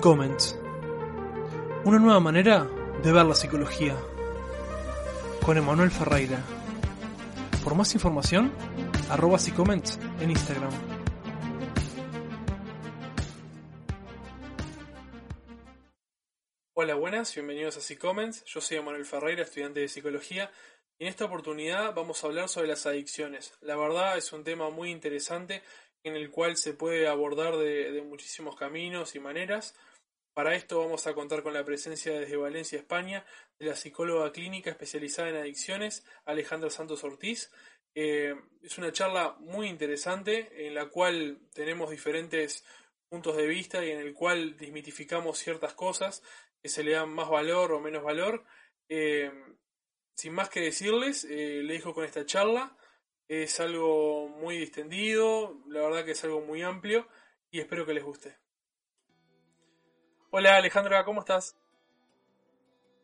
Comments. Una nueva manera de ver la psicología. Con Emanuel Ferreira. Por más información, arroba Comments en Instagram. Hola, buenas, bienvenidos a Comments. Yo soy Emanuel Ferreira, estudiante de psicología. Y en esta oportunidad vamos a hablar sobre las adicciones. La verdad es un tema muy interesante en el cual se puede abordar de, muchísimos caminos y maneras. Para esto vamos a contar con la presencia desde Valencia, España, de la psicóloga clínica especializada en adicciones, Alejandra Santos Ortiz. Eh, es una charla muy interesante en la cual tenemos diferentes puntos de vista y en el cual desmitificamos ciertas cosas que se le dan más valor o menos valor. Eh, sin más que decirles, eh, le dejo con esta charla es algo muy distendido, la verdad que es algo muy amplio y espero que les guste. Hola Alejandra, ¿cómo estás?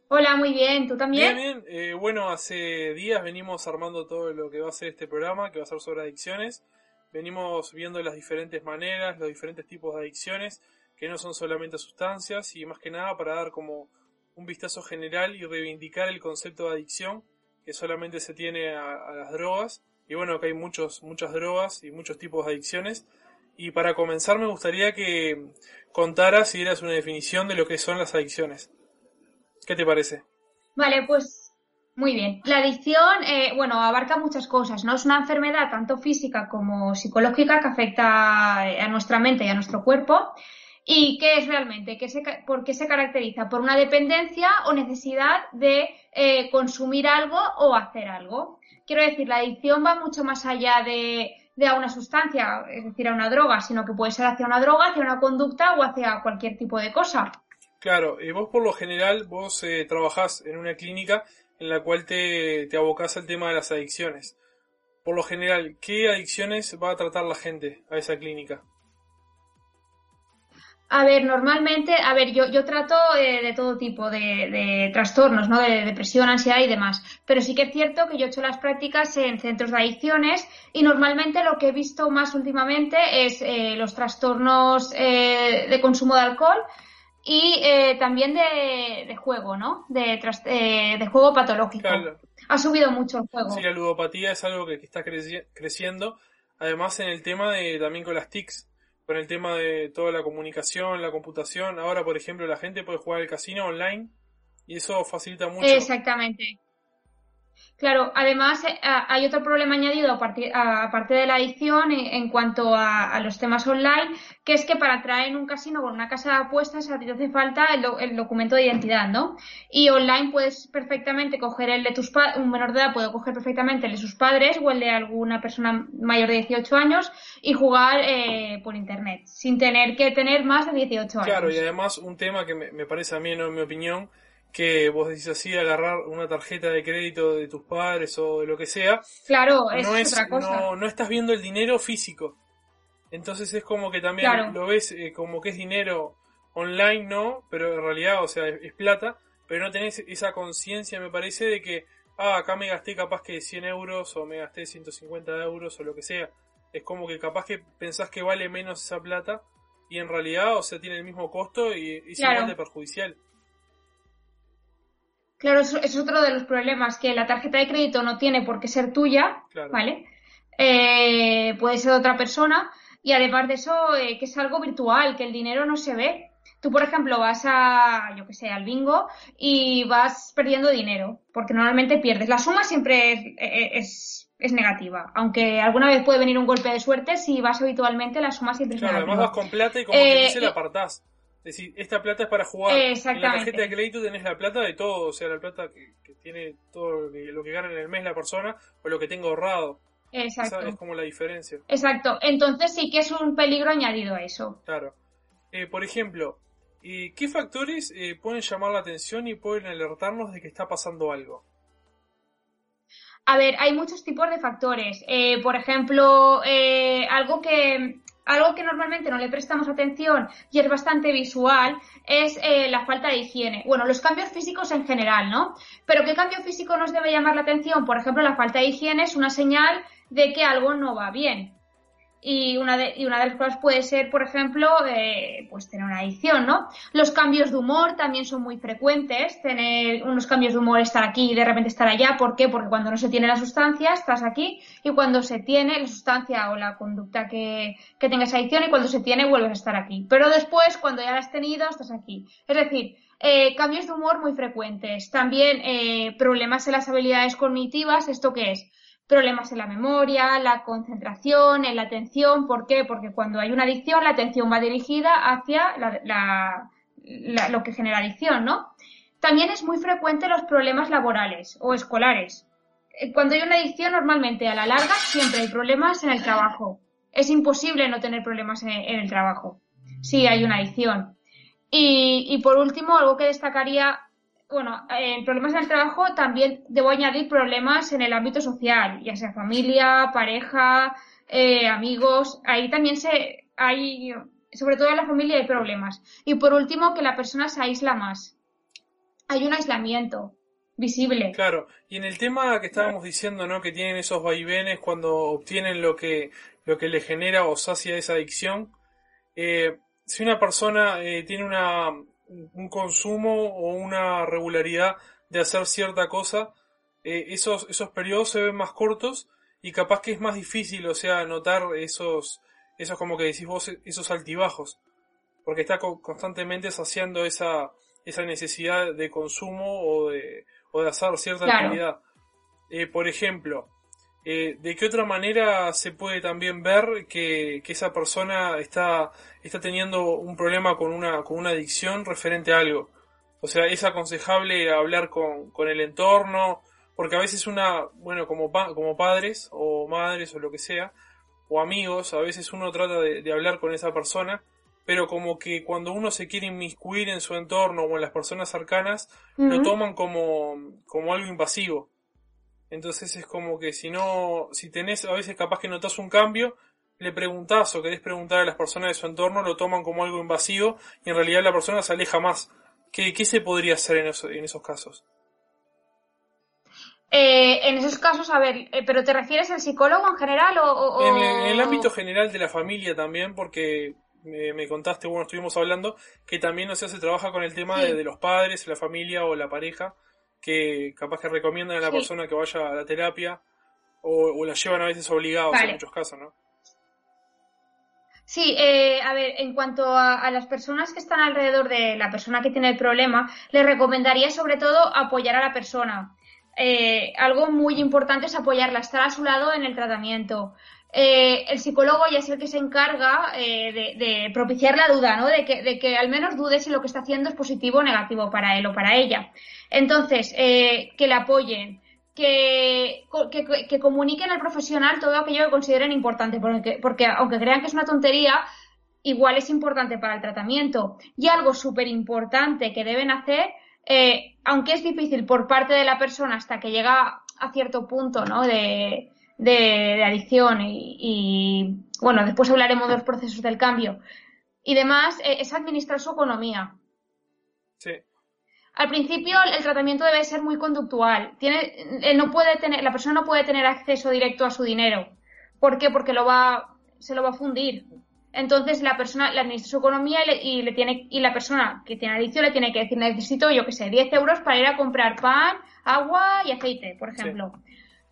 Hola, muy bien, ¿tú también? Bien, bien. Eh, bueno, hace días venimos armando todo lo que va a ser este programa, que va a ser sobre adicciones. Venimos viendo las diferentes maneras, los diferentes tipos de adicciones, que no son solamente sustancias, y más que nada para dar como un vistazo general y reivindicar el concepto de adicción, que solamente se tiene a las drogas, y bueno, que hay muchos, muchas drogas y muchos tipos de adicciones. Y para comenzar me gustaría que contaras y dieras una definición de lo que son las adicciones. ¿Qué te parece? Vale, pues muy bien. La adicción, eh, bueno, abarca muchas cosas, ¿no? Es una enfermedad tanto física como psicológica que afecta a nuestra mente y a nuestro cuerpo. ¿Y qué es realmente? ¿Qué se, ¿Por qué se caracteriza? ¿Por una dependencia o necesidad de eh, consumir algo o hacer algo? Quiero decir, la adicción va mucho más allá de, a una sustancia, es decir, a una droga, sino que puede ser hacia una droga, hacia una conducta o hacia cualquier tipo de cosa. Claro, y vos por lo general, vos eh, trabajás en una clínica en la cual te, te abocás al tema de las adicciones. Por lo general, ¿qué adicciones va a tratar la gente a esa clínica? A ver, normalmente, a ver, yo, yo trato eh, de todo tipo de, trastornos, ¿no? De depresión, ansiedad y demás. Pero sí que es cierto que yo he hecho las prácticas en centros de adicciones y normalmente lo que he visto más últimamente es eh, los trastornos eh, de consumo de alcohol y también de, juego, ¿no? De, de juego patológico. Ha subido mucho el juego. Sí, la ludopatía es algo que, está creciendo. Además, en el tema de también con las TICs con el tema de toda la comunicación, la computación. Ahora, por ejemplo, la gente puede jugar al casino online y eso facilita mucho. Exactamente. Claro, además eh, hay otro problema añadido aparte de la adicción en cuanto a, los temas online, que es que para entrar en un casino con una casa de apuestas a ti te hace falta el, documento de identidad, ¿no? Y online puedes perfectamente coger el de tus padres, un menor de edad puede coger perfectamente el de sus padres o el de alguna persona mayor de 18 años y jugar eh, por internet, sin tener que tener más de 18 años. Claro, y además un tema que me, me parece a mí, en mi opinión, que vos decís así, agarrar una tarjeta de crédito de tus padres o de lo que sea. Claro, es, no es otra cosa. No, no, estás viendo el dinero físico. Entonces es como que también lo ves eh, como que es dinero online, ¿no? Pero en realidad, o sea, es, plata, pero no tenés esa conciencia, me parece, de que, ah, acá me gasté capaz que 100 euros o me gasté 150 euros o lo que sea. Es como que capaz que pensás que vale menos esa plata y en realidad, o sea, tiene el mismo costo y, es igual de perjudicial. Claro, eso es otro de los problemas, que la tarjeta de crédito no tiene por qué ser tuya, ¿vale? Eh, puede ser de otra persona y además de eso, eh, que es algo virtual, que el dinero no se ve. Tú, por ejemplo, vas a, yo que sé, al bingo y vas perdiendo dinero, porque normalmente pierdes. La suma siempre es, es, negativa, aunque alguna vez puede venir un golpe de suerte, si vas habitualmente la suma siempre es negativa. Claro, además vas con plata y como te dice, la apartás. Es decir, esta plata es para jugar. En la tarjeta de crédito tenés la plata de todo, o sea, la plata que, tiene todo lo que, lo que, gana en el mes la persona o lo que tengo ahorrado. Exacto. Esa es como la diferencia. Exacto. Entonces sí que es un peligro añadido a eso. Claro. Eh, por ejemplo, eh, ¿qué factores eh, pueden llamar la atención y pueden alertarnos de que está pasando algo? A ver, hay muchos tipos de factores. por ejemplo, algo que algo que normalmente no le prestamos atención y es bastante visual es eh, la falta de higiene. Bueno, los cambios físicos en general, ¿no? Pero ¿qué cambio físico nos debe llamar la atención? Por ejemplo, la falta de higiene es una señal de que algo no va bien. Y una, de, y una de las cosas puede ser, por ejemplo, eh, pues tener una adicción, ¿no? Los cambios de humor también son muy frecuentes, tener unos cambios de humor, estar aquí y de repente estar allá. ¿Por qué? Porque cuando no se tiene la sustancia, estás aquí, y cuando se tiene la sustancia o la conducta que, que tengas adicción, y cuando se tiene, vuelves a estar aquí. Pero después, cuando ya la has tenido, estás aquí. Es decir, eh, cambios de humor muy frecuentes. También eh, problemas en las habilidades cognitivas. ¿Esto qué es? Problemas en la memoria, la concentración, en la atención. ¿Por qué? Porque cuando hay una adicción, la atención va dirigida hacia lo que genera adicción, ¿no? También es muy frecuente los problemas laborales o escolares. Eh, cuando hay una adicción, normalmente a la larga siempre hay problemas en el trabajo. Es imposible no tener problemas en, el trabajo si hay una adicción. Y, y por último, algo que destacaría bueno, en problemas en el trabajo también debo añadir problemas en el ámbito social, ya sea familia, pareja, eh, amigos. Ahí también se hay, sobre todo en la familia hay problemas. Y por último, que la persona se aísla más. Hay un aislamiento visible. Claro, y en el tema que estábamos diciendo, ¿no? Que tienen esos vaivenes cuando obtienen lo que, lo que le genera o sacia esa adicción. Eh, si una persona eh, tiene una, un consumo o una regularidad de hacer cierta cosa, eh, esos, esos periodos se ven más cortos y capaz que es más difícil, o sea, notar esos, esos como que decís vos, esos altibajos, porque está constantemente saciando esa, esa necesidad de consumo o de, o de hacer cierta actividad. Eh, por ejemplo, eh, ¿de qué otra manera se puede también ver que, esa persona está, está teniendo un problema con una, con una adicción referente a algo? O sea, es aconsejable hablar con, con el entorno, porque a veces una, bueno, como, como padres o madres o lo que sea, o amigos, a veces uno trata de, hablar con esa persona, pero como que cuando uno se quiere inmiscuir en su entorno o en las personas cercanas, lo toman como, como algo invasivo. Entonces es como que si no, si tenés, a veces capaz que notas un cambio, le preguntás o querés preguntar a las personas de su entorno, lo toman como algo invasivo y en realidad la persona se aleja más. ¿Qué, qué se podría hacer en, en esos casos? Eh, en esos casos, a ver, eh, ¿pero te refieres al psicólogo en general o...? En, el ámbito general de la familia también, porque me, contaste, bueno, estuvimos hablando, que también, o sea, se trabaja con el tema de, de, los padres, la familia o la pareja, que capaz que recomiendan a la persona que vaya a la terapia o, la llevan a veces obligados en muchos casos, ¿no? Sí, eh, a ver, en cuanto a, las personas que están alrededor de la persona que tiene el problema, les recomendaría sobre todo apoyar a la persona. Eh, algo muy importante es apoyarla, estar a su lado en el tratamiento. Eh, el psicólogo ya es el que se encarga de, propiciar la duda, ¿no? De que, de que al menos dude si lo que está haciendo es positivo o negativo para él o para ella. Entonces, eh, que le apoyen, que, que, comuniquen al profesional todo aquello que consideren importante, porque, porque aunque crean que es una tontería, igual es importante para el tratamiento. Y algo súper importante que deben hacer, eh, aunque es difícil por parte de la persona hasta que llega a cierto punto ¿no? de, de, adicción y, bueno, después hablaremos de los procesos del cambio y demás, eh, es administrar su economía. Sí. Al principio el tratamiento debe ser muy conductual. Tiene, eh, no puede tener, la persona no puede tener acceso directo a su dinero. ¿Por qué? Porque lo va, se lo va a fundir. Entonces la persona le administra su economía y, le, tiene, y la persona que tiene adicción le tiene que decir necesito, yo que sé, 10 euros para ir a comprar pan, agua y aceite, por ejemplo.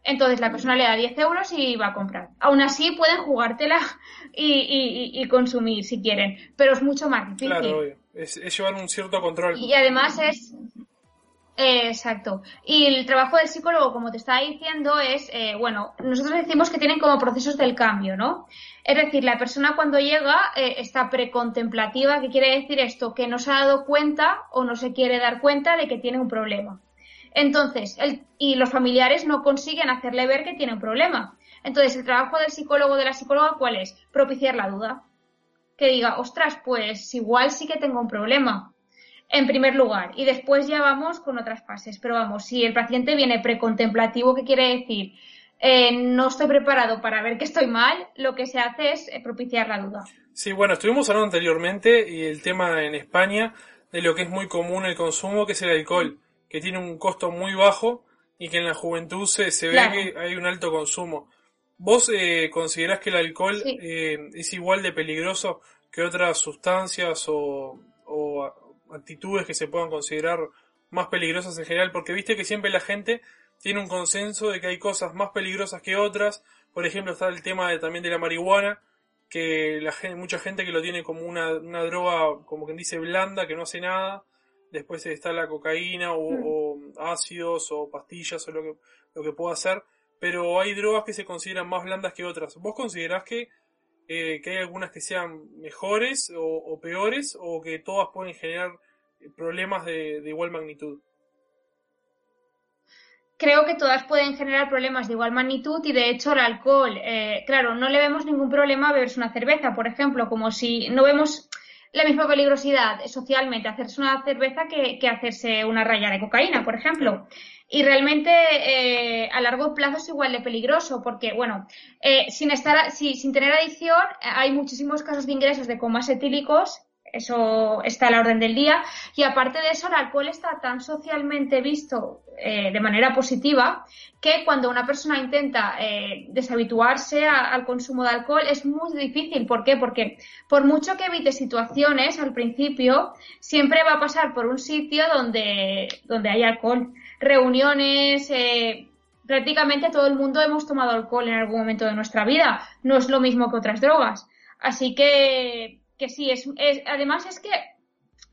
Entonces la persona le da 10 euros y va a comprar. Aún así pueden jugártela y, y, consumir si quieren, pero es mucho más difícil. Claro, es, llevar un cierto control. Y además es... exacto. Y el trabajo del psicólogo, como te estaba diciendo, es, eh, bueno, nosotros decimos que tienen como procesos del cambio, ¿no? Es decir, la persona cuando llega eh, está precontemplativa, ¿qué quiere decir esto? Que no se ha dado cuenta o no se quiere dar cuenta de que tiene un problema. Entonces, y los familiares no consiguen hacerle ver que tiene un problema. Entonces, el trabajo del psicólogo o de la psicóloga, ¿cuál es? Propiciar la duda que diga, ostras, pues igual sí que tengo un problema. En primer lugar, y después ya vamos con otras fases. Pero vamos, si el paciente viene precontemplativo, ¿qué quiere decir? Eh, no estoy preparado para ver que estoy mal, lo que se hace es eh, propiciar la duda. Sí, bueno, estuvimos hablando anteriormente y el tema en España de lo que es muy común el consumo, que es el alcohol, que tiene un costo muy bajo y que en la juventud se, se ve que hay un alto consumo. ¿Vos eh, considerás que el alcohol eh, es igual de peligroso que otras sustancias o, actitudes que se puedan considerar más peligrosas en general? Porque viste que siempre la gente tiene un consenso de que hay cosas más peligrosas que otras. Por ejemplo, está el tema de, también de la marihuana, que la gente, mucha gente que lo tiene como una, una droga, como quien dice, blanda, que no hace nada. Después está la cocaína o, mm. o ácidos o pastillas o lo que, lo que pueda hacer pero hay drogas que se consideran más blandas que otras. ¿Vos considerás que, eh, que hay algunas que sean mejores o, peores o que todas pueden generar problemas de, igual magnitud? Creo que todas pueden generar problemas de igual magnitud y de hecho el alcohol, eh, claro, no le vemos ningún problema a beberse una cerveza, por ejemplo, como si no vemos la misma peligrosidad socialmente hacerse una cerveza que, que hacerse una raya de cocaína, por ejemplo. Y realmente eh, a largo plazo es igual de peligroso porque, bueno, eh, sin, estar, sin tener adicción hay muchísimos casos de ingresos de comas etílicos eso está a la orden del día. Y aparte de eso, el alcohol está tan socialmente visto eh, de manera positiva que cuando una persona intenta eh, deshabituarse al consumo de alcohol es muy difícil. ¿Por qué? Porque por mucho que evite situaciones al principio, siempre va a pasar por un sitio donde, donde hay alcohol. Reuniones, eh, prácticamente todo el mundo hemos tomado alcohol en algún momento de nuestra vida. No es lo mismo que otras drogas. Así que que sí, es, además es que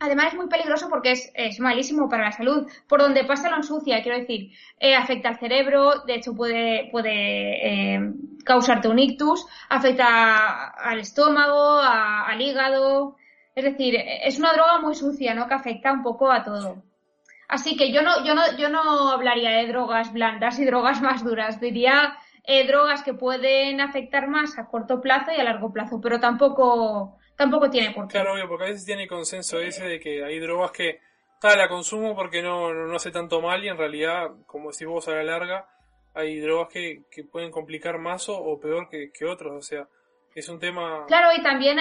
Además es muy peligroso porque es, es, malísimo para la salud. Por donde pasa lo ensucia, quiero decir, eh, afecta al cerebro, de hecho puede, puede eh, causarte un ictus, afecta al estómago, al hígado. Es decir, es una droga muy sucia, ¿no? Que afecta un poco a todo. Así que yo no, yo no, yo no hablaría de drogas blandas y drogas más duras. Diría eh, drogas que pueden afectar más a corto plazo y a largo plazo, pero tampoco tampoco tiene por qué. Claro, obvio, porque a veces tiene consenso ese de que hay drogas que, tal, la consumo porque no, no, hace tanto mal y en realidad, como decís vos a la larga, hay drogas que, que pueden complicar más o, peor que, que otros, o sea, es un tema... Claro, y también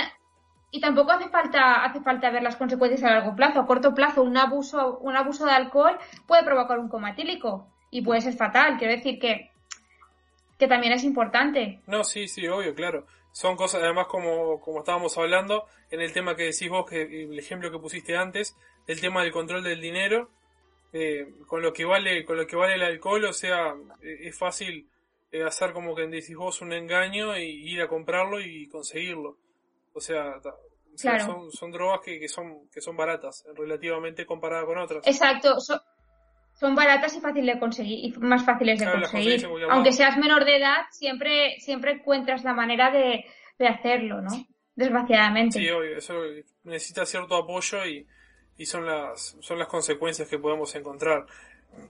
y tampoco hace falta hace falta ver las consecuencias a largo plazo. A corto plazo, un abuso un abuso de alcohol puede provocar un coma etílico y puede ser fatal. Quiero decir que que también es importante. No, sí, sí, obvio, claro son cosas, además como, como estábamos hablando, en el tema que decís vos, que el ejemplo que pusiste antes, el tema del control del dinero, eh, con lo que vale, con lo que vale el alcohol, o sea, eh, es fácil eh, hacer como que decís vos un engaño y ir a comprarlo y conseguirlo. O sea, son, son drogas que, que, son, que son baratas, relativamente comparadas con otras. Exacto, son baratas y fáciles de conseguir y más fáciles de conseguir. Aunque seas menor de edad, siempre siempre encuentras la manera de, hacerlo, ¿no? Desgraciadamente. Sí, obvio, eso necesita cierto apoyo y, y son las son las consecuencias que podemos encontrar.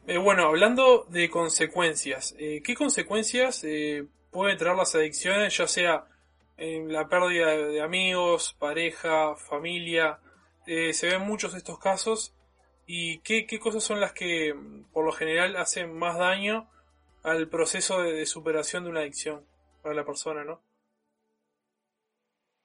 Eh, bueno, hablando de consecuencias, eh, ¿qué consecuencias eh, pueden traer las adicciones, ya sea en la pérdida de amigos, pareja, familia? se ven muchos estos casos ¿Y qué, cosas son las que por lo general hacen más daño al proceso de, superación de una adicción para la persona, no?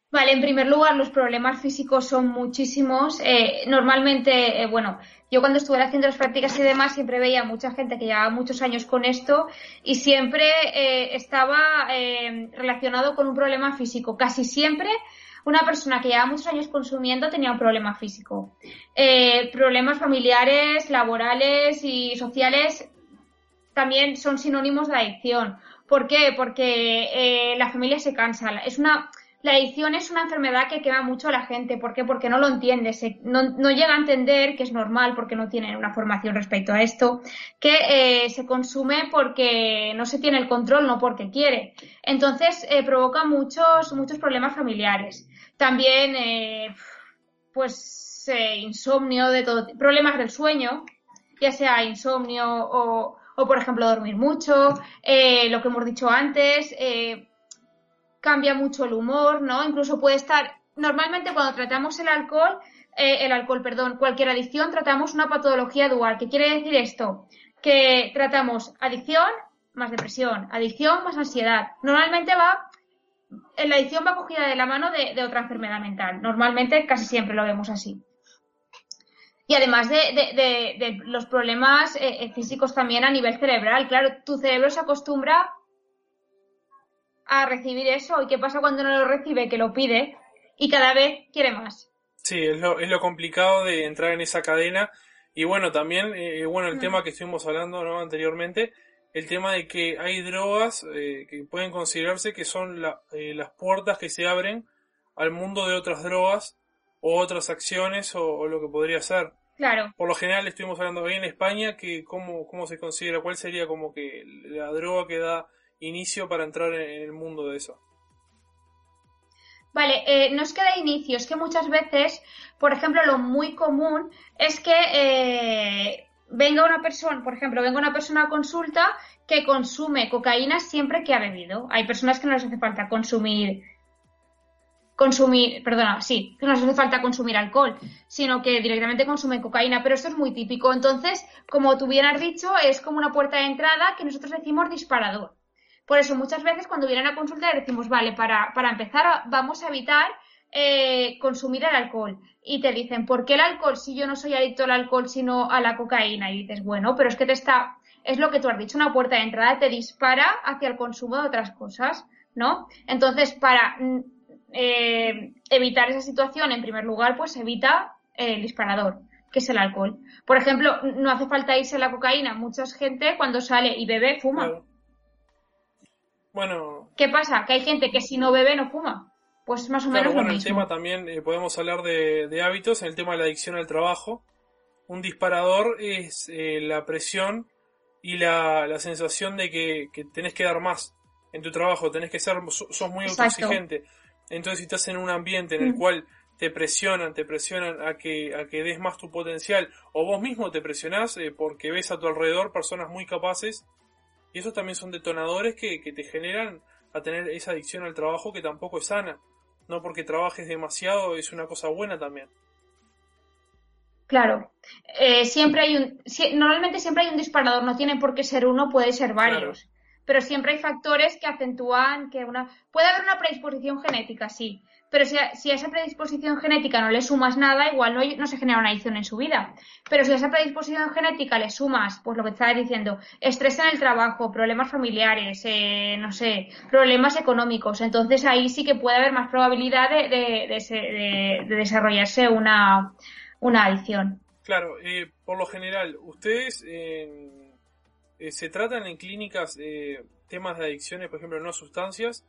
Vale, en primer lugar, los problemas físicos son muchísimos. Eh, normalmente, eh, bueno, yo cuando estuve haciendo las prácticas y demás siempre veía mucha gente que llevaba muchos años con esto y siempre eh, estaba relacionado con un problema físico. Casi siempre una persona que lleva muchos años consumiendo tenía un problema físico. Eh, problemas familiares, laborales y sociales también son sinónimos de adicción. ¿Por qué? Porque eh, la familia se cansa. La adicción es una enfermedad que quema mucho a la gente. ¿Por qué? Porque no lo entiende, no, no, llega a entender que es normal porque no tiene una formación respecto a esto, que eh, se consume porque no se tiene el control, no porque quiere. Entonces provoca muchos, muchos problemas familiares. También, eh, pues, eh, insomnio de todo, problemas del sueño, ya sea insomnio o, o por ejemplo, dormir mucho, eh, lo que hemos dicho antes, cambia mucho el humor, ¿no? Incluso puede estar, normalmente cuando tratamos el alcohol, el alcohol, perdón, cualquier adicción, tratamos una patología dual. ¿Qué quiere decir esto? Que tratamos adicción más depresión, adicción más ansiedad. Normalmente va la adicción va cogida de la mano de, otra enfermedad mental. Normalmente casi siempre lo vemos así. Y además de, los problemas eh, eh, físicos también a nivel cerebral. Claro, tu cerebro se acostumbra a recibir eso. ¿Y qué pasa cuando no lo recibe? Que lo pide y cada vez quiere más. Sí, es lo, es lo complicado de entrar en esa cadena. Y bueno, también, eh, bueno, el mm. tema que estuvimos hablando ¿no? anteriormente, el tema de que hay drogas eh, que pueden considerarse que son eh, las puertas que se abren al mundo de otras drogas o otras acciones o, lo que podría ser. Claro. Por lo general estuvimos hablando ahí en España que cómo, cómo se considera, cuál sería como que la droga que da inicio para entrar en el mundo de eso. Vale, eh, no es que da inicio, es que muchas veces, por ejemplo, lo muy común es que eh, venga una persona, por ejemplo, venga una persona a consulta que consume cocaína siempre que ha bebido. Hay personas que no les hace falta consumir consumir, perdona, sí, que no les hace falta consumir alcohol, sino que directamente consumen cocaína, pero esto es muy típico. Entonces, como tú bien has dicho, es como una puerta de entrada que nosotros decimos disparador. Por eso muchas veces cuando vienen a consultar decimos, vale, para, para empezar vamos a evitar eh, consumir el alcohol. Y te dicen, ¿por qué el alcohol si yo no soy adicto al alcohol sino a la cocaína? Y dices, bueno, pero es que te está, es lo que tú has dicho, una puerta de entrada te dispara hacia el consumo de otras cosas, ¿no? Entonces, para mm, eh, evitar esa situación, en primer lugar, pues evita el disparador que es el alcohol. Por ejemplo, no hace falta irse a la cocaína. Mucha gente cuando sale y bebe fuma. Bueno. ¿Qué pasa? Que hay gente que si no bebe no fuma. Pues más o menos bueno, el tema también eh, podemos hablar de, hábitos, en el tema de la adicción al trabajo. Un disparador es eh, la presión y la, sensación de que, tenés que dar más en tu trabajo, tenés que ser, sos muy autoexigente. Entonces si estás en un ambiente en el mm. cual te presionan, te presionan a que, a que des más tu potencial, o vos mismo te presionás eh, porque ves a tu alrededor personas muy capaces y esos también son detonadores que, te generan a tener esa adicción al trabajo que tampoco es sana. No porque trabajes demasiado es una cosa buena también. Claro. Eh, siempre hay un. normalmente siempre hay un disparador, no tiene por qué ser uno, puede ser varios. Pero siempre hay factores que acentúan que una. Puede haber una predisposición genética, sí pero si a, esa predisposición genética no le sumas nada, igual no, no, se genera una adicción en su vida. Pero si a esa predisposición genética le sumas, pues lo que estaba diciendo, estrés en el trabajo, problemas familiares, eh, no sé, problemas económicos, entonces ahí sí que puede haber más probabilidad de, desarrollarse una, adicción. Claro, eh, por lo general, ustedes eh, se tratan en clínicas temas de adicciones, por ejemplo, no sustancias,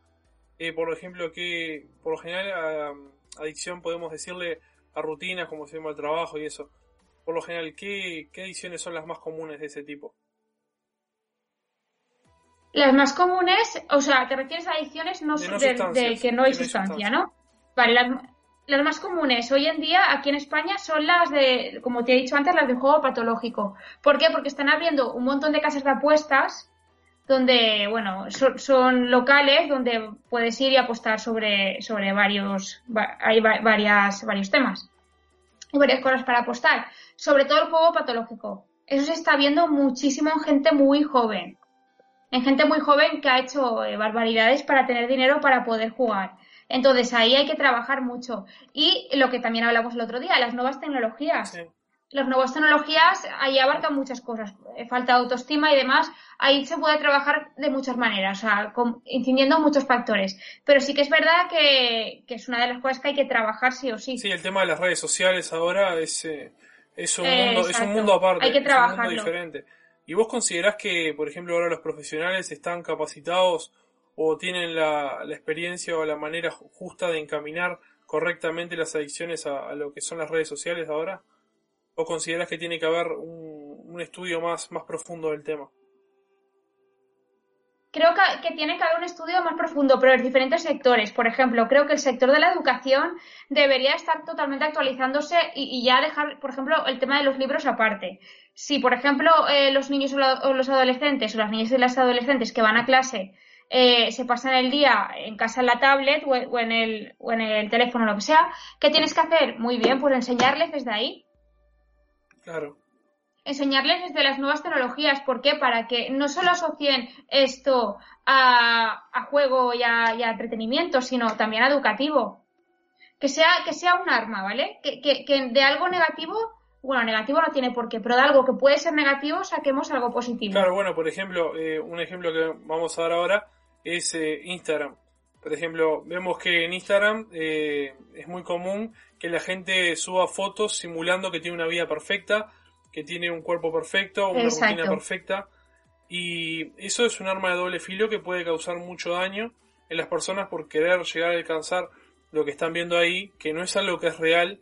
eh, por ejemplo, que por lo general adicción podemos decirle a rutinas como se llama el trabajo y eso. Por lo general, ¿qué, ¿qué adicciones son las más comunes de ese tipo? Las más comunes, o sea, te refieres a adicciones no de, que no hay sustancia, ¿no? Vale, las, las, más comunes hoy en día aquí en España son las de, como te he dicho antes, las de juego patológico. ¿Por qué? Porque están abriendo un montón de casas de apuestas donde, bueno, son, locales donde puedes ir y apostar sobre, sobre varios, hay varias, varios temas y varias cosas para apostar. Sobre todo el juego patológico. Eso se está viendo muchísimo en gente muy joven. En gente muy joven que ha hecho eh, barbaridades para tener dinero para poder jugar. Entonces ahí hay que trabajar mucho. Y lo que también hablamos el otro día, las nuevas tecnologías las nuevas tecnologías ahí abarcan muchas cosas, eh, falta de autoestima y demás, ahí se puede trabajar de muchas maneras, o sea, incidiendo muchos factores. Pero sí que es verdad que, es una de las cosas que hay que trabajar sí o sí. Sí, el tema de las redes sociales ahora es, eh, es, un, mundo, es un mundo aparte, hay que es un mundo diferente. ¿Y vos considerás que, por ejemplo, ahora los profesionales están capacitados o tienen la, la experiencia o la manera justa de encaminar correctamente las adicciones a lo que son las redes sociales ahora? ¿O consideras que tiene que haber un, estudio más, más profundo del tema? Creo que, tiene que haber un estudio más profundo, pero en diferentes sectores. Por ejemplo, creo que el sector de la educación debería estar totalmente actualizándose y, ya dejar, por ejemplo, el tema de los libros aparte. Si, por ejemplo, eh, los niños o, los adolescentes o las niñas y las adolescentes que van a clase eh, se pasan el día en casa en la tablet o, en el, o en el teléfono lo que sea, ¿qué tienes que hacer? Muy bien, pues enseñarles desde ahí Claro. Enseñarles desde las nuevas tecnologías. ¿Por qué? Para que no solo asocien esto a, juego y a, entretenimiento, sino también a educativo. Que sea, que sea un arma, ¿vale? Que, que, de algo negativo, bueno, negativo no tiene por qué, pero de algo que puede ser negativo saquemos algo positivo. Claro, bueno, por ejemplo, eh, un ejemplo que vamos a dar ahora es eh, Instagram. Por ejemplo, vemos que en Instagram eh, es muy común que la gente suba fotos simulando que tiene una vida perfecta, que tiene un cuerpo perfecto, una rutina perfecta. Y eso es un arma de doble filo que puede causar mucho daño en las personas por querer llegar a alcanzar lo que están viendo ahí, que no es algo que es real,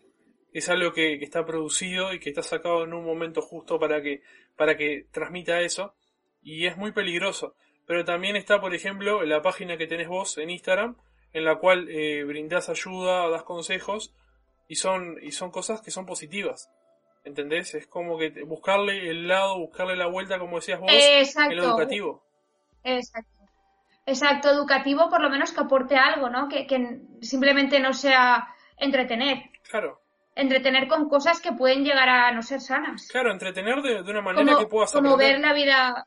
es algo que, está producido y que está sacado en un momento justo para que, para que transmita eso. Y es muy peligroso. Pero también está, por ejemplo, la página que tenés vos en Instagram, en la cual eh, brindás ayuda, das consejos, y son, y son cosas que son positivas. ¿Entendés? Es como que buscarle el lado, buscarle la vuelta, como decías vos, en lo educativo. Exacto. Exacto, educativo, por lo menos que aporte algo, ¿no? Que, que simplemente no sea entretener. Claro entretener con cosas que pueden llegar a no ser sanas. Claro, entretener de, una manera que puedas como ver la vida,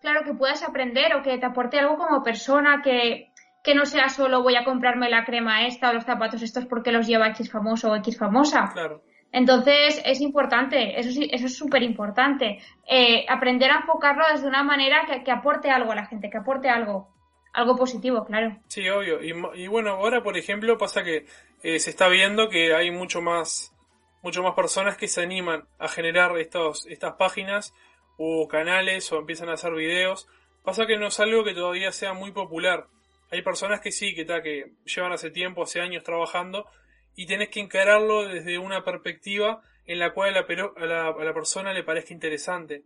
claro, que puedas aprender o que te aporte algo como persona, que, que no sea solo voy a comprarme la crema esta o los zapatos estos porque los lleva X famoso o X famosa. Claro. Entonces es importante, eso sí, eso es súper importante. Eh, aprender a enfocarlo desde una manera que, que aporte algo a la gente, que aporte algo algo positivo, claro. Sí, obvio. Y, bueno, ahora por ejemplo pasa que eh, se está viendo que hay mucho más, mucho más personas que se animan a generar estos, estas páginas o canales o empiezan a hacer videos. Pasa que no es algo que todavía sea muy popular. Hay personas que sí, que, que llevan hace tiempo, hace años trabajando y tenés que encararlo desde una perspectiva en la cual a la, a la, persona le parezca interesante.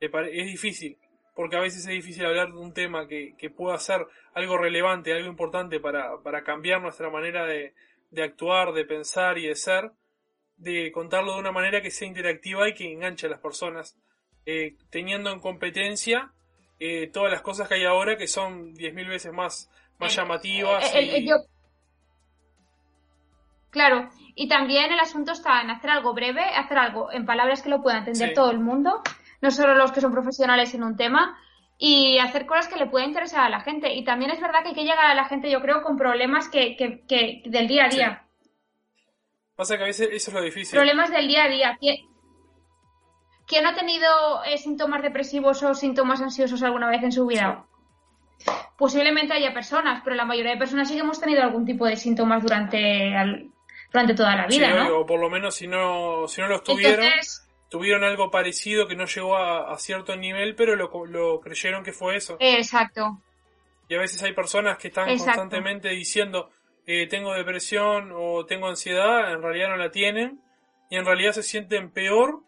es difícil porque a veces es difícil hablar de un tema que, que pueda ser algo relevante, algo importante para, para cambiar nuestra manera de, de, actuar, de pensar y de ser, de contarlo de una manera que sea interactiva y que enganche a las personas, eh, teniendo en competencia eh, todas las cosas que hay ahora que son 10.000 veces más, más eh, llamativas. Claro, y también el asunto está en hacer algo breve, hacer algo en palabras que lo pueda entender todo el mundo no solo los que son profesionales en un tema, y hacer cosas que le pueda interesar a la gente. Y también es verdad que hay que llegar a la gente, yo creo, con problemas que, que, del día a día. Pasa que a veces eso es lo difícil. Problemas del día a día. ¿Quién, ha tenido eh, síntomas depresivos o síntomas ansiosos alguna vez en su vida? Posiblemente haya personas, pero la mayoría de personas sí que hemos tenido algún tipo de síntomas durante, durante toda la vida, ¿no? O por lo menos si no, si no los tuvieron tuvieron algo parecido que no llegó a, cierto nivel, pero lo, creyeron que fue eso. Exacto. Y a veces hay personas que están constantemente diciendo eh, tengo depresión o tengo ansiedad, en realidad no la tienen, y en realidad se sienten peor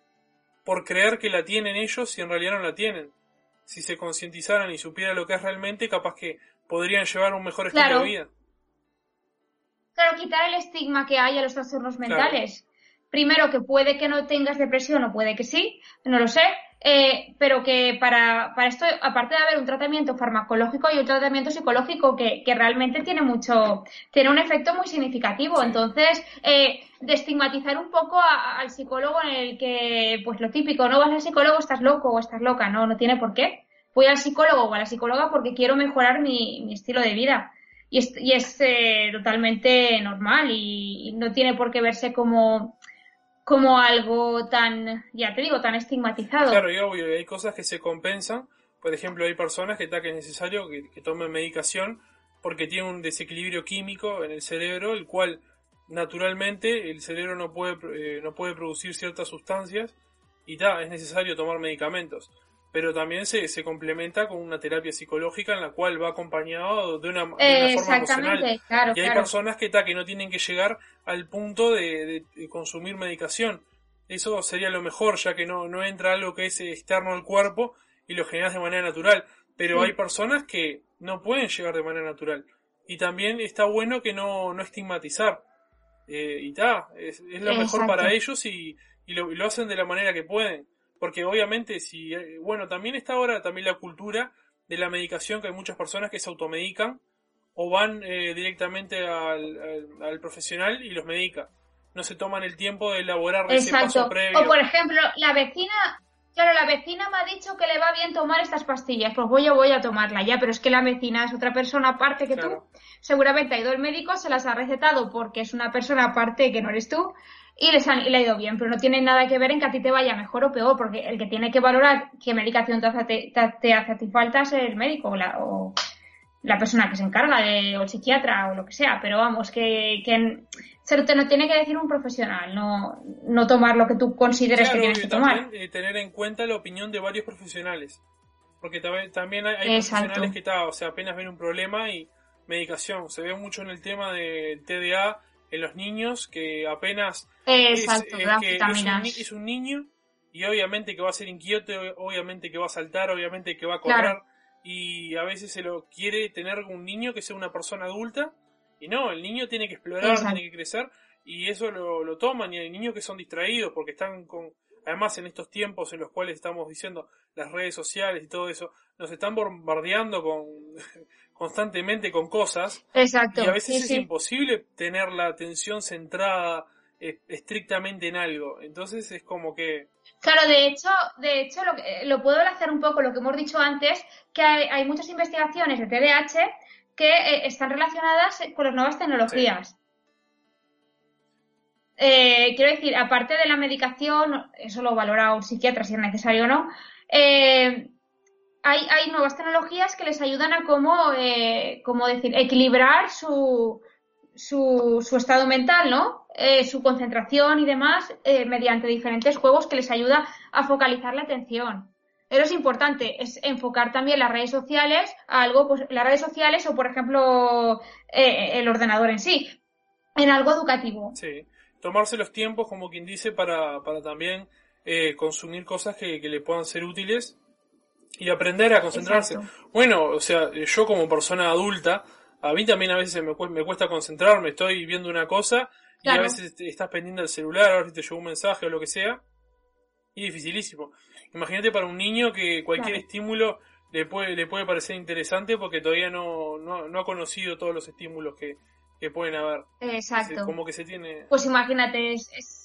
por creer que la tienen ellos y en realidad no la tienen. Si se concientizaran y supieran lo que es realmente, capaz que podrían llevar un mejor estilo de vida. Claro, quitar el estigma que hay a los trastornos mentales primero que puede que no tengas depresión o puede que sí, no lo sé, eh, pero que para, para, esto, aparte de haber un tratamiento farmacológico, hay un tratamiento psicológico que, que realmente tiene mucho, tiene un efecto muy significativo. Entonces, eh, destigmatizar un poco al psicólogo en el que, pues lo típico, no vas al psicólogo, estás loco o estás loca, no, no tiene por qué. Voy al psicólogo o a la psicóloga porque quiero mejorar mi, mi estilo de vida. Y es, y es eh, totalmente normal y no tiene por qué verse como como algo tan, ya te digo, tan estigmatizado. Claro, y obvio, hay cosas que se compensan. Por ejemplo, hay personas que está que es necesario que, tomen medicación porque tienen un desequilibrio químico en el cerebro, el cual naturalmente el cerebro no puede, eh, no puede producir ciertas sustancias y ta, es necesario tomar medicamentos pero también se, se complementa con una terapia psicológica en la cual va acompañado de una, de una forma emocional. y hay personas que, que no tienen que llegar al punto de, consumir medicación. Eso sería lo mejor, ya que no, no entra algo que es externo al cuerpo y lo generas de manera natural. Pero hay personas que no pueden llegar de manera natural. Y también está bueno que no, no estigmatizar. Eh, y está, es, lo mejor para ellos y, y lo hacen de la manera que pueden. Porque obviamente si, eh, bueno, también está ahora también la cultura de la medicación, que hay muchas personas que se automedican o van eh, directamente al, profesional y los medica. No se toman el tiempo de elaborar ese paso previo. O por ejemplo, la vecina, claro, la vecina me ha dicho que le va bien tomar estas pastillas, pues voy a, voy a tomarla ya, pero es que la vecina es otra persona aparte que tú. Seguramente ha ido el médico, se las ha recetado porque es una persona aparte que no eres tú y les han, le ha ido bien, pero no tiene nada que ver en que a ti te vaya mejor o peor, porque el que tiene que valorar qué medicación te hace, te, hace a ti falta es el médico. O, la persona que se encarga de, o el psiquiatra o lo que sea, pero vamos, que, que se te lo tiene que decir un profesional, no, no tomar lo que tú consideres que tienes que tomar. Eh, tener en cuenta la opinión de varios profesionales, porque también hay, profesionales que o sea, apenas ven un problema y medicación, se ve mucho en el tema del TDA en los niños que apenas Exacto, es, que es, un, niño y obviamente que va a ser inquieto, obviamente que va a saltar, obviamente que va a correr y a veces se lo quiere tener un niño que sea una persona adulta y no, el niño tiene que explorar, tiene que crecer y eso lo, lo toman y hay niños que son distraídos porque están con, además en estos tiempos en los cuales estamos diciendo las redes sociales y todo eso, nos están bombardeando con constantemente con cosas Exacto. y a veces es imposible tener la atención centrada eh, estrictamente en algo. Entonces es como que Claro, de hecho, de hecho lo, lo puedo hacer un poco lo que hemos dicho antes, que hay, muchas investigaciones de TDAH que eh, están relacionadas con las nuevas tecnologías. Eh, quiero decir, aparte de la medicación, eso lo valora un psiquiatra si es necesario o no, eh, hay, hay, nuevas tecnologías que les ayudan a cómo, cómo decir, equilibrar su, su, su estado mental, ¿no? Eh, su concentración y demás eh, mediante diferentes juegos que les ayuda a focalizar la atención. Pero es importante, es enfocar también las redes sociales algo, pues las redes sociales o por ejemplo eh, el ordenador en sí, en algo educativo. Sí, tomarse los tiempos como quien dice para, para también consumir cosas que, que, le puedan ser útiles y aprender a concentrarse. Bueno, o sea, yo como persona adulta, a mí también a veces me, me cuesta concentrarme, estoy viendo una cosa y a veces estás pendiente del celular, a ver si te llegó un mensaje o lo que sea. Y dificilísimo. Imagínate para un niño que cualquier estímulo le puede, le puede parecer interesante porque todavía no, no, ha conocido todos los estímulos que, que pueden haber. Exacto. como que se tiene. Pues imagínate, es, es,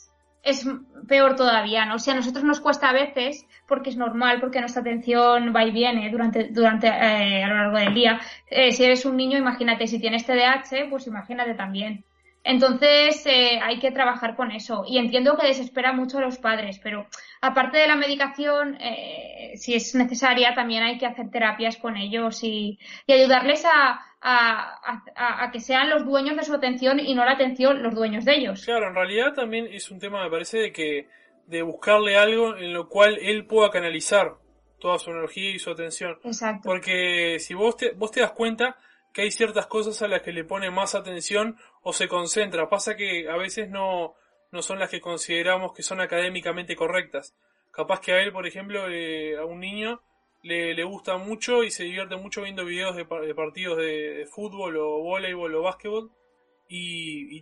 peor todavía, ¿no? O sea, a nosotros nos cuesta a veces, porque es normal, porque nuestra atención va y viene durante, durante eh, a lo largo del día. Eh, si eres un niño, imagínate, si tienes TDAH, pues imagínate también. Entonces eh, hay que trabajar con eso. Y entiendo que desespera mucho a los padres, pero aparte de la medicación, eh, si es necesaria, también hay que hacer terapias con ellos y, ayudarles a, a, que sean los dueños de su atención y no la atención los dueños de ellos. Claro, en realidad también es un tema, me parece, de que de buscarle algo en lo cual él pueda canalizar toda su energía y su atención. Exacto. Porque si vos te, vos te das cuenta que hay ciertas cosas a las que le pone más atención o se concentra. Pasa que a veces no, no son las que consideramos que son académicamente correctas. Capaz que a él, por ejemplo, a un niño le, le, gusta mucho y se divierte mucho viendo videos de, partidos de, fútbol o voleibol o básquetbol. Y, y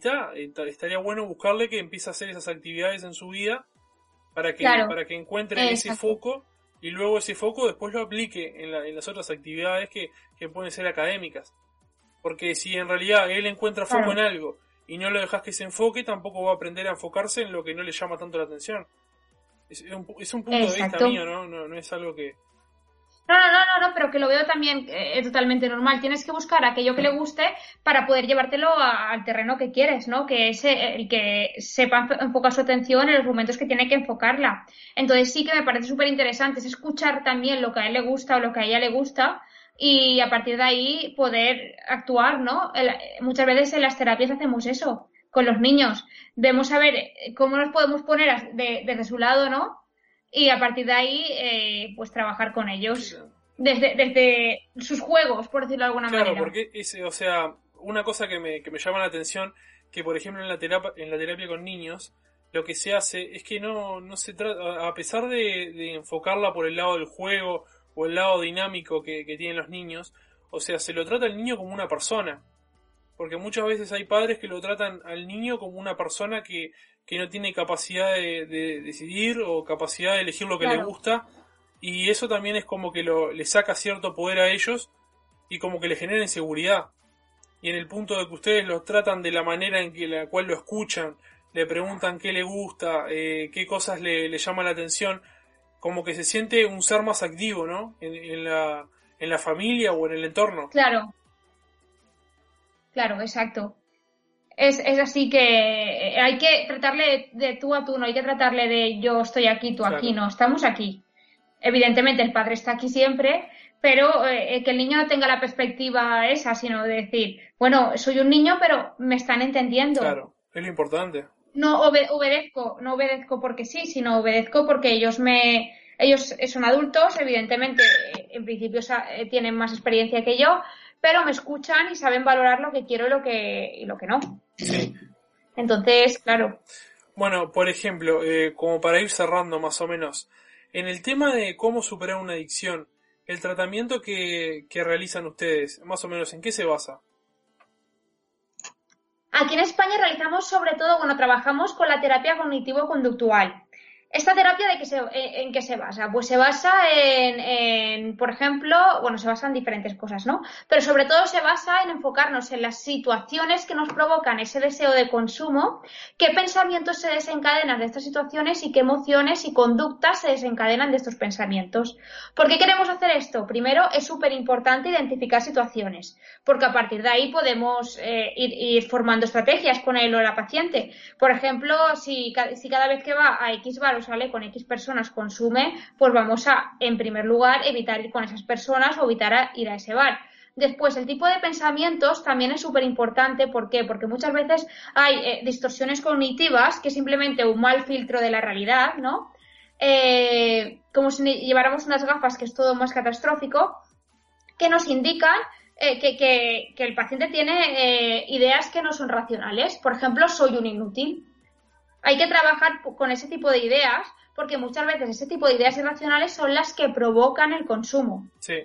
estaría bueno buscarle que empiece a hacer esas actividades en su vida para que, para que encuentre ese foco y luego ese foco después lo aplique en, en las otras actividades que, que pueden ser académicas. Porque si en realidad él encuentra foco en algo y no lo dejas que se enfoque, tampoco va a aprender a enfocarse en lo que no le llama tanto la atención. Es, un, punto de vista mío, ¿no? ¿no? es algo que... No, no, no, no, pero que lo veo también eh, totalmente normal. Tienes que buscar aquello que le guste para poder llevártelo al terreno que quieres, ¿no? Que ese, el que sepa enfocar su atención en los momentos que tiene que enfocarla. Entonces sí que me parece súper interesante es escuchar también lo que a él le gusta o lo que a ella le gusta y a partir de ahí poder actuar, ¿no? muchas veces en las terapias hacemos eso con los niños. Vemos a ver cómo nos podemos poner de, desde su lado, ¿no? Y a partir de ahí, eh, pues trabajar con ellos. Desde, desde sus juegos, por decirlo de alguna manera. Claro, porque, o sea, una cosa que me, que me llama la atención, que por ejemplo en la terapia, en la terapia con niños, lo que se hace es que no, no se trata, a pesar de, de enfocarla por el lado del juego o el lado dinámico que, tienen los niños, o sea, se lo trata al niño como una persona. Porque muchas veces hay padres que lo tratan al niño como una persona que, no tiene capacidad de, decidir o capacidad de elegir lo que le gusta. Y eso también es como que lo, le saca cierto poder a ellos y como que le genera inseguridad. Y en el punto de que ustedes lo tratan de la manera en que la cual lo escuchan, le preguntan qué le gusta, eh, qué cosas le, le llama la atención, como que se siente un ser más activo, ¿no? En, la, en la familia o en el entorno. Claro. Claro, exacto. Es, es así que hay que tratarle de, tú a tú, no hay que tratarle de yo estoy aquí, tú aquí, no, estamos aquí. Evidentemente el padre está aquí siempre, pero eh, que el niño no tenga la perspectiva esa, sino de decir, bueno, soy un niño, pero me están entendiendo. Claro, es lo importante. No obedezco, no obedezco porque sí, sino obedezco porque ellos me, ellos son adultos, evidentemente, en principio tienen más experiencia que yo, pero me escuchan y saben valorar lo que quiero y lo que, y lo que no. Sí. Entonces, claro. Bueno, por ejemplo, eh, como para ir cerrando más o menos, en el tema de cómo superar una adicción, el tratamiento que, que realizan ustedes, más o menos, ¿en qué se basa? Aquí en España realizamos sobre todo, bueno, trabajamos con la terapia cognitivo-conductual. ¿Esta terapia qué se, en, qué se basa? Pues se basa en, por ejemplo, bueno, se basa en diferentes cosas, ¿no? Pero sobre todo se basa en enfocarnos en las situaciones que nos provocan ese deseo de consumo, qué pensamientos se desencadenan de estas situaciones y qué emociones y conductas se desencadenan de estos pensamientos. ¿Por qué queremos hacer esto? Primero, es súper importante identificar situaciones, porque a partir de ahí podemos eh, ir, formando estrategias con él o la paciente. Por ejemplo, si, si cada vez que va a X bar sale con X personas consume, pues vamos a, en primer lugar, evitar ir con esas personas o evitar ir a ese bar. Después, el tipo de pensamientos también es súper importante. ¿Por qué? Porque muchas veces hay eh, distorsiones cognitivas, que es simplemente un mal filtro de la realidad, ¿no? Eh, como si lleváramos unas gafas, que es todo más catastrófico, que nos indican eh, que, que, el paciente tiene ideas que no son racionales. Por ejemplo, soy un inútil. Hay que trabajar con ese tipo de ideas porque muchas veces ese tipo de ideas irracionales son las que provocan el consumo. Sí.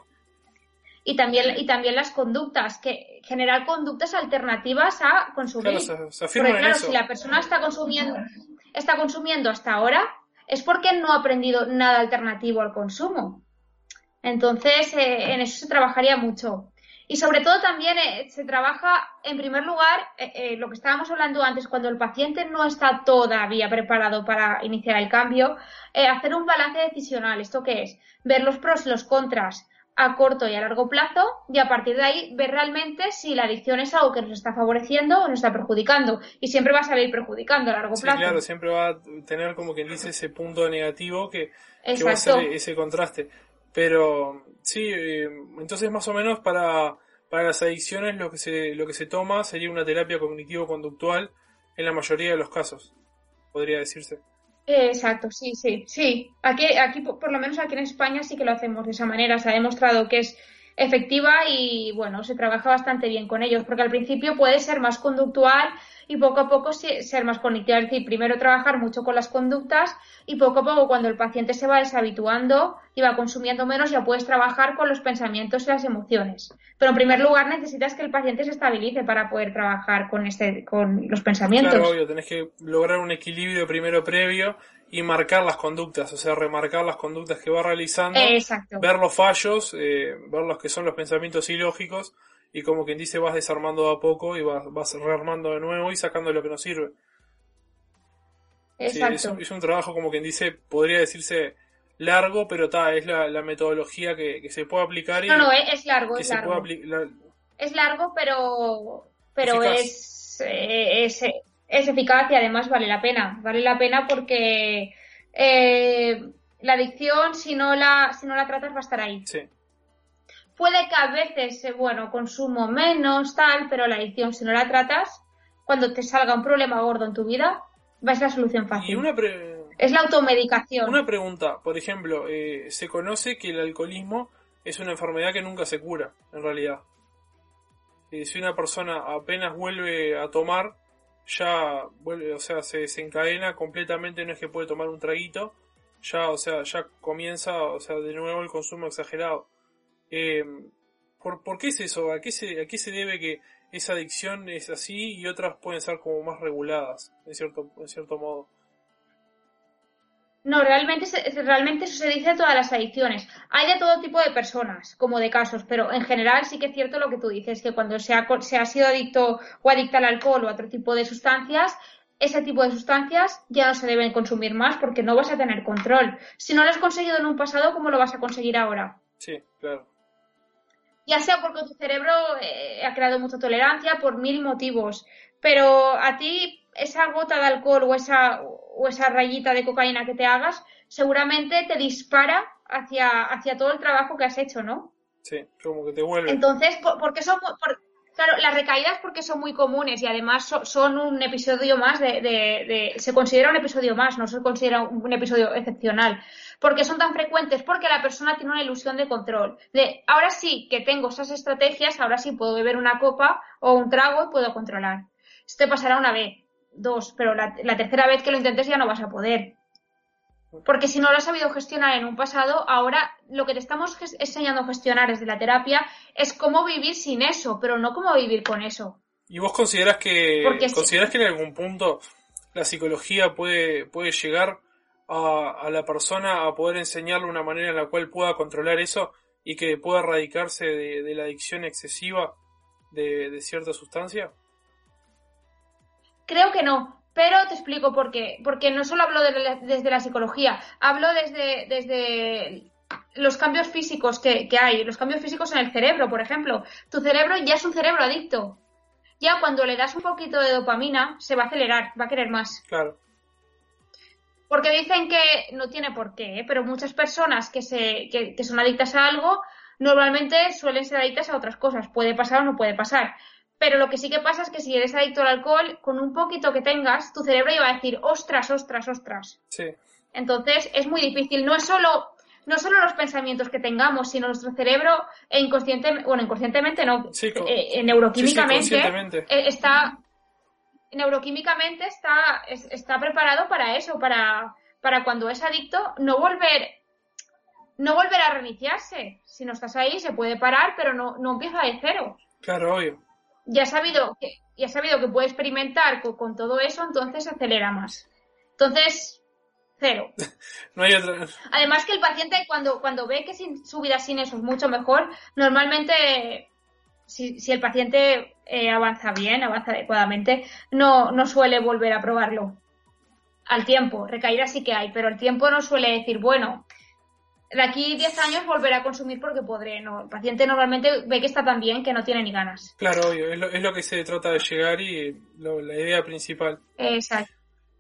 Y también, y también las conductas, que generar conductas alternativas a consumir. Claro, se, porque claro, si la persona está consumiendo, está consumiendo hasta ahora, es porque no ha aprendido nada alternativo al consumo. Entonces, eh, en eso se trabajaría mucho. Y sobre todo también eh, se trabaja, en primer lugar, eh, eh, lo que estábamos hablando antes, cuando el paciente no está todavía preparado para iniciar el cambio, hacer un balance decisional. ¿Esto qué es? Ver los pros y los contras a corto y a largo plazo y a partir de ahí ver realmente si la adicción es algo que nos está favoreciendo o nos está perjudicando. Y siempre va a salir perjudicando a largo plazo. Claro, siempre va a tener como quien dice ese punto negativo que, que va a ser ese contraste. Pero sí, eh, entonces más o menos para, para las adicciones lo que, se, lo que se toma sería una terapia cognitivo-conductual en la mayoría de los casos, podría decirse. Exacto, sí, sí, sí. Aquí, aquí, por lo menos aquí en España sí que lo hacemos de esa manera. Se ha demostrado que es efectiva y bueno, se trabaja bastante bien con ellos, porque al principio puede ser más conductual y poco a poco ser más cognitiva. Es decir, primero trabajar mucho con las conductas y poco a poco cuando el paciente se va deshabituando y va consumiendo menos ya puedes trabajar con los pensamientos y las emociones. Pero en primer lugar necesitas que el paciente se estabilice para poder trabajar con este con los pensamientos. Claro, obvio, tenés que lograr un equilibrio primero previo y marcar las conductas, o sea, remarcar las conductas que va realizando, ver los fallos, eh, ver los que son los pensamientos ilógicos y como quien dice vas desarmando a poco y vas, vas rearmando de nuevo y sacando lo que no sirve. Exacto. es, un, trabajo como quien dice, podría decirse largo, pero está, es la, metodología que, se puede aplicar. Y no, no, es largo, es largo. Es largo, pero, pero es, eh, es, es, eficaz y además vale la pena. Vale la pena porque eh, la adicción, si no la, si no la tratas, va a estar ahí. Sí. Puede que a veces, eh, bueno, consumo menos, tal, pero la adicción, si no la tratas, cuando te salga un problema gordo en tu vida, va a ser la solución fácil. Es la automedicación. Una pregunta, por ejemplo, eh, se conoce que el alcoholismo es una enfermedad que nunca se cura, en realidad. Eh, si una persona apenas vuelve a tomar, ya vuelve, o sea, se desencadena completamente, no es que puede tomar un traguito, ya, o sea, ya comienza, o sea, de nuevo el consumo exagerado. Eh, ¿por, ¿por, qué es eso? ¿A qué, se, ¿A qué se debe que esa adicción es así y otras pueden ser como más reguladas, en cierto, en cierto modo? No, realmente, realmente eso se dice de todas las adicciones. Hay de todo tipo de personas, como de casos, pero en general sí que es cierto lo que tú dices, que cuando se ha, se ha sido adicto o adicta al alcohol o a otro tipo de sustancias, ese tipo de sustancias ya no se deben consumir más porque no vas a tener control. Si no lo has conseguido en un pasado, ¿cómo lo vas a conseguir ahora? Sí, claro ya sea porque tu cerebro eh, ha creado mucha tolerancia por mil motivos, pero a ti esa gota de alcohol o esa, o esa rayita de cocaína que te hagas seguramente te dispara hacia, hacia todo el trabajo que has hecho, ¿no? Sí, como que te vuelve. Entonces, porque son, claro, las recaídas porque son muy comunes y además son un episodio más de, se considera un episodio más, no se considera un episodio excepcional. Porque son tan frecuentes, porque la persona tiene una ilusión de control. De ahora sí que tengo esas estrategias, ahora sí puedo beber una copa o un trago y puedo controlar. Esto te pasará una vez, dos, pero la, tercera vez que lo intentes ya no vas a poder. Porque si no lo has sabido gestionar en un pasado, ahora lo que te estamos enseñando a gestionar desde la terapia es cómo vivir sin eso, pero no cómo vivir con eso. ¿Y vos consideras que consideras que en algún punto la psicología puede, puede llegar a, la persona a poder enseñarle una manera en la cual pueda controlar eso y que pueda erradicarse de, la adicción excesiva de, de cierta sustancia? Creo que no, pero te explico por qué. Porque no solo hablo desde la psicología, hablo desde, desde los cambios físicos que, hay, los cambios físicos en el cerebro, por ejemplo. Tu cerebro ya es un cerebro adicto. Ya cuando le das un poquito de dopamina, se va a acelerar, va a querer más. Claro. Porque dicen que no tiene por qué, ¿eh? pero muchas personas que, se, que, que son adictas a algo normalmente suelen ser adictas a otras cosas. Puede pasar o no puede pasar. Pero lo que sí que pasa es que si eres adicto al alcohol, con un poquito que tengas, tu cerebro iba a decir, ostras, ostras, ostras. Sí. Entonces es muy difícil. No es solo, no solo los pensamientos que tengamos, sino nuestro cerebro e inconscientemente, bueno, inconscientemente no, eh, eh, neuroquímicamente eh, está, neuroquímicamente está, está preparado para eso, para, para cuando es adicto no volver, no volver a reiniciarse. Si no estás ahí, se puede parar, pero no, no empieza de cero. Claro, obvio ya ha sabido que, ya ha sabido que puede experimentar con, todo eso, entonces acelera más. Entonces, cero. no hay otra. Además que el paciente cuando, cuando ve que su vida sin eso es mucho mejor, normalmente si, si el paciente eh, avanza bien, avanza adecuadamente, no, no suele volver a probarlo. Al tiempo, recaídas sí que hay, pero el tiempo no suele decir, bueno, de aquí 10 años volverá a consumir porque podré. No, el paciente normalmente ve que está tan bien que no tiene ni ganas. Claro, obvio, es lo, es lo que se trata de llegar y la idea principal. Exacto.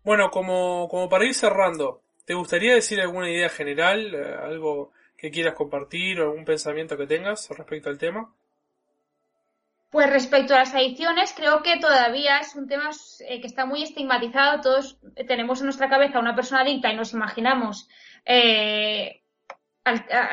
Bueno, como, como para ir cerrando, ¿te gustaría decir alguna idea general, eh, algo que quieras compartir o algún pensamiento que tengas respecto al tema? Pues respecto a las adicciones, creo que todavía es un tema eh, que está muy estigmatizado. Todos tenemos en nuestra cabeza una persona adicta y nos imaginamos eh,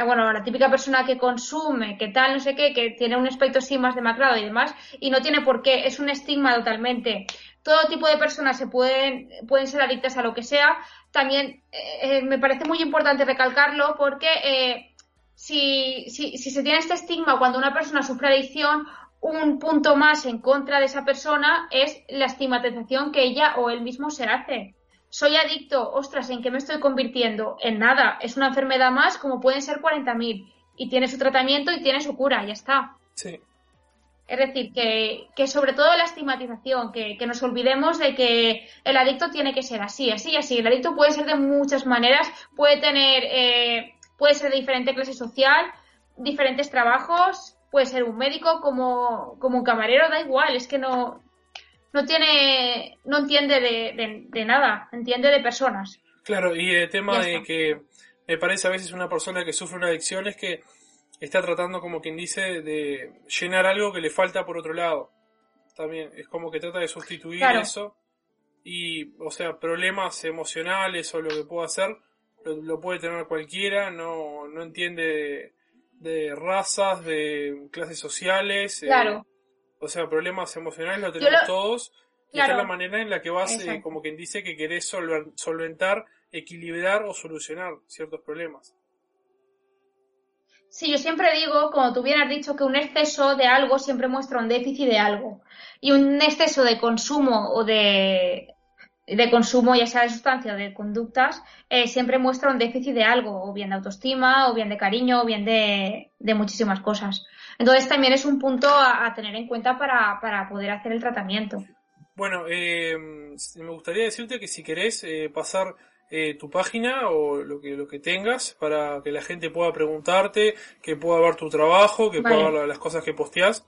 bueno, la típica persona que consume, que tal, no sé qué, que tiene un aspecto así más demacrado y demás, y no tiene por qué, es un estigma totalmente. Todo tipo de personas se pueden, pueden ser adictas a lo que sea. También eh, eh, me parece muy importante recalcarlo porque eh, si, si, si se tiene este estigma cuando una persona sufre adicción, un punto más en contra de esa persona es la estigmatización que ella o él mismo se hace soy adicto, ostras, ¿en qué me estoy convirtiendo? En nada, es una enfermedad más como pueden ser 40.000 y tiene su tratamiento y tiene su cura, ya está. Sí. Es decir, que, que sobre todo la estigmatización, que, que, nos olvidemos de que el adicto tiene que ser así, así, así. El adicto puede ser de muchas maneras, puede tener, eh, puede ser de diferente clase social, diferentes trabajos, puede ser un médico como, como un camarero, da igual, es que no, no tiene, no entiende de, de, nada, entiende de personas. Claro, y el tema de que me parece a veces una persona que sufre una adicción es que está tratando, como quien dice, de llenar algo que le falta por otro lado. También es como que trata de sustituir eso. Y, o sea, problemas emocionales o lo que pueda hacer, lo, puede tener cualquiera, no, no entiende de, razas, de clases sociales. Eh, claro. O sea, problemas emocionales lo tenemos todos. Y esta es la manera en la que vas, eh, como quien dice, que querés solventar, equilibrar o solucionar ciertos problemas. Sí, yo siempre digo, como tú bien has dicho, que un exceso de algo siempre muestra un déficit de algo. Y un exceso de consumo o de, de consumo, ya sea de sustancia o de conductas, eh, siempre muestra un déficit de algo, o bien de autoestima, o bien de cariño, o bien de, de muchísimas cosas. Entonces también es un punto a, tener en cuenta para, poder hacer el tratamiento. Bueno, eh, me gustaría decirte que si querés eh, pasar eh, tu página o lo que, lo que tengas para que la gente pueda preguntarte, que pueda ver tu trabajo, que pueda ver las cosas que posteas.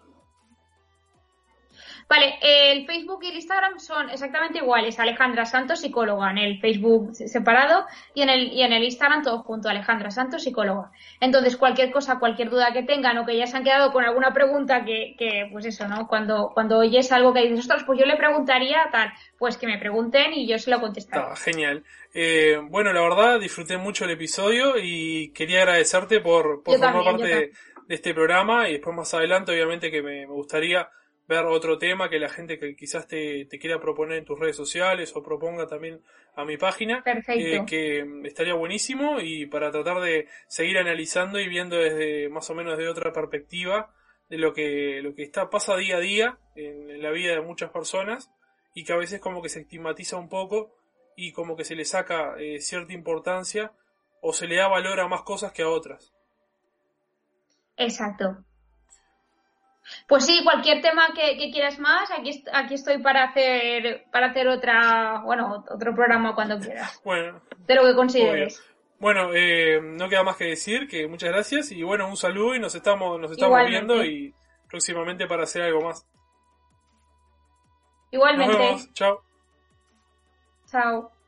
Vale, el Facebook y el Instagram son exactamente iguales. Alejandra Santos, psicóloga, en el Facebook separado y en el, y en el Instagram todo junto, Alejandra Santos, psicóloga. Entonces, cualquier cosa, cualquier duda que tengan o que ya se han quedado con alguna pregunta que, que pues eso, ¿no? Cuando, cuando oyes algo que dices, ostras, pues yo le preguntaría tal, pues que me pregunten y yo se lo contestaré. Ah, genial. Eh, bueno, la verdad, disfruté mucho el episodio y quería agradecerte por, por formar parte de, este programa y después más adelante, obviamente, que me gustaría ver otro tema que la gente que quizás te, quiera proponer en tus redes sociales o proponga también a mi página, eh, que estaría buenísimo y para tratar de seguir analizando y viendo desde más o menos de otra perspectiva de lo que, lo que está, pasa día a día en, la vida de muchas personas y que a veces como que se estigmatiza un poco y como que se le saca eh, cierta importancia o se le da valor a más cosas que a otras. Exacto, pues sí, cualquier tema que, quieras más, aquí, aquí estoy para hacer, para hacer otra, bueno, otro programa cuando quieras. Bueno. De lo que consideres. Bueno, eh, no queda más que decir que muchas gracias y bueno, un saludo y nos estamos, nos estamos viendo y próximamente para hacer algo más. Igualmente. Nos vemos. Chao. Chao.